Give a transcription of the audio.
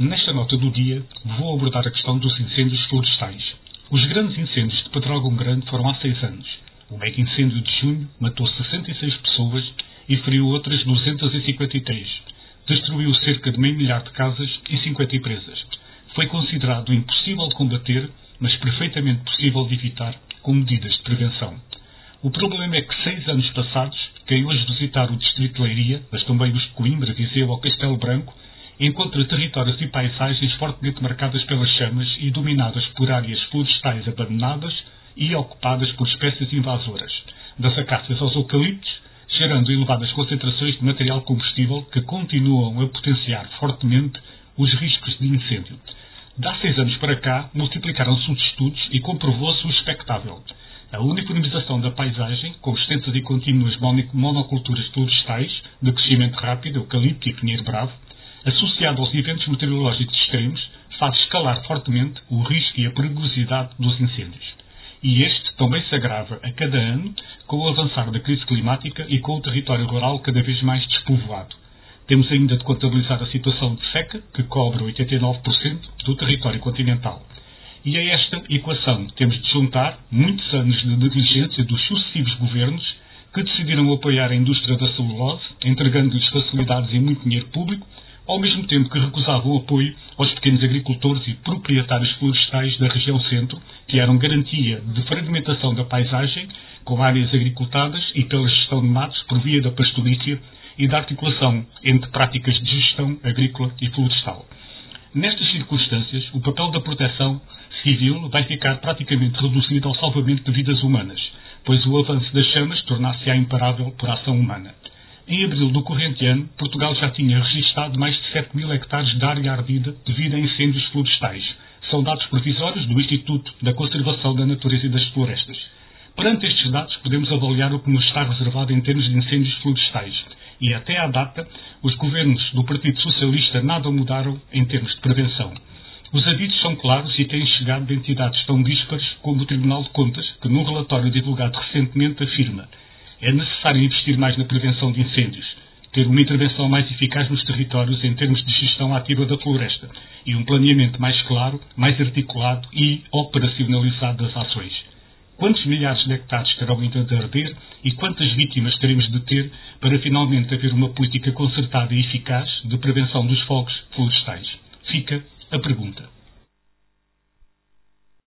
Nesta nota do dia, vou abordar a questão dos incêndios florestais. Os grandes incêndios de Pedrógão Grande foram há seis anos. O mega incêndio de junho matou 66 pessoas e feriu outras 253. Destruiu cerca de meio milhar de casas e 50 empresas. Foi considerado impossível de combater, mas perfeitamente possível de evitar com medidas de prevenção. O problema é que seis anos passados, quem hoje visitar o Distrito de Leiria, mas também os de Coimbra, Viseu ou Castelo Branco, encontra territórios e paisagens fortemente marcadas pelas chamas e dominadas por áreas florestais abandonadas e ocupadas por espécies invasoras, das acácias aos eucaliptos, gerando elevadas concentrações de material combustível que continuam a potenciar fortemente os riscos de incêndio. Dá seis anos para cá, multiplicaram-se os estudos e comprovou-se o expectável. A uniformização da paisagem, com extensas e contínuas monoculturas florestais de crescimento rápido, eucalipto e pinheiro bravo, associado aos eventos meteorológicos extremos, faz escalar fortemente o risco e a perigosidade dos incêndios. E este também se agrava a cada ano com o avançar da crise climática e com o território rural cada vez mais despovoado. Temos ainda de contabilizar a situação de seca, que cobre 89% do território continental. E a esta equação temos de juntar muitos anos de negligência dos sucessivos governos que decidiram apoiar a indústria da celulose, entregando-lhes facilidades e muito dinheiro público, ao mesmo tempo que recusavam o apoio aos pequenos agricultores e proprietários florestais da região centro, que eram garantia de fragmentação da paisagem, com áreas agricultadas e pela gestão de matos por via da pastorícia e da articulação entre práticas de gestão agrícola e florestal. Nestas circunstâncias, o papel da proteção civil vai ficar praticamente reduzido ao salvamento de vidas humanas, pois o avanço das chamas tornar-se-á imparável por ação humana. Em abril do corrente ano, Portugal já tinha registado mais de 7 mil hectares de área ardida devido a incêndios florestais. São dados provisórios do Instituto da Conservação da Natureza e das Florestas. Perante estes dados, podemos avaliar o que nos está reservado em termos de incêndios florestais. E até à data, os governos do Partido Socialista nada mudaram em termos de prevenção. Os avisos são claros e têm chegado de entidades tão díspares como o Tribunal de Contas, que num relatório divulgado recentemente afirma é necessário investir mais na prevenção de incêndios, ter uma intervenção mais eficaz nos territórios em termos de gestão ativa da floresta e um planeamento mais claro, mais articulado e operacionalizado das ações. Quantos milhares de hectares terão ainda de arder e quantas vítimas teremos de ter para finalmente haver uma política concertada e eficaz de prevenção dos fogos florestais? Fica a pergunta.